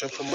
smoke and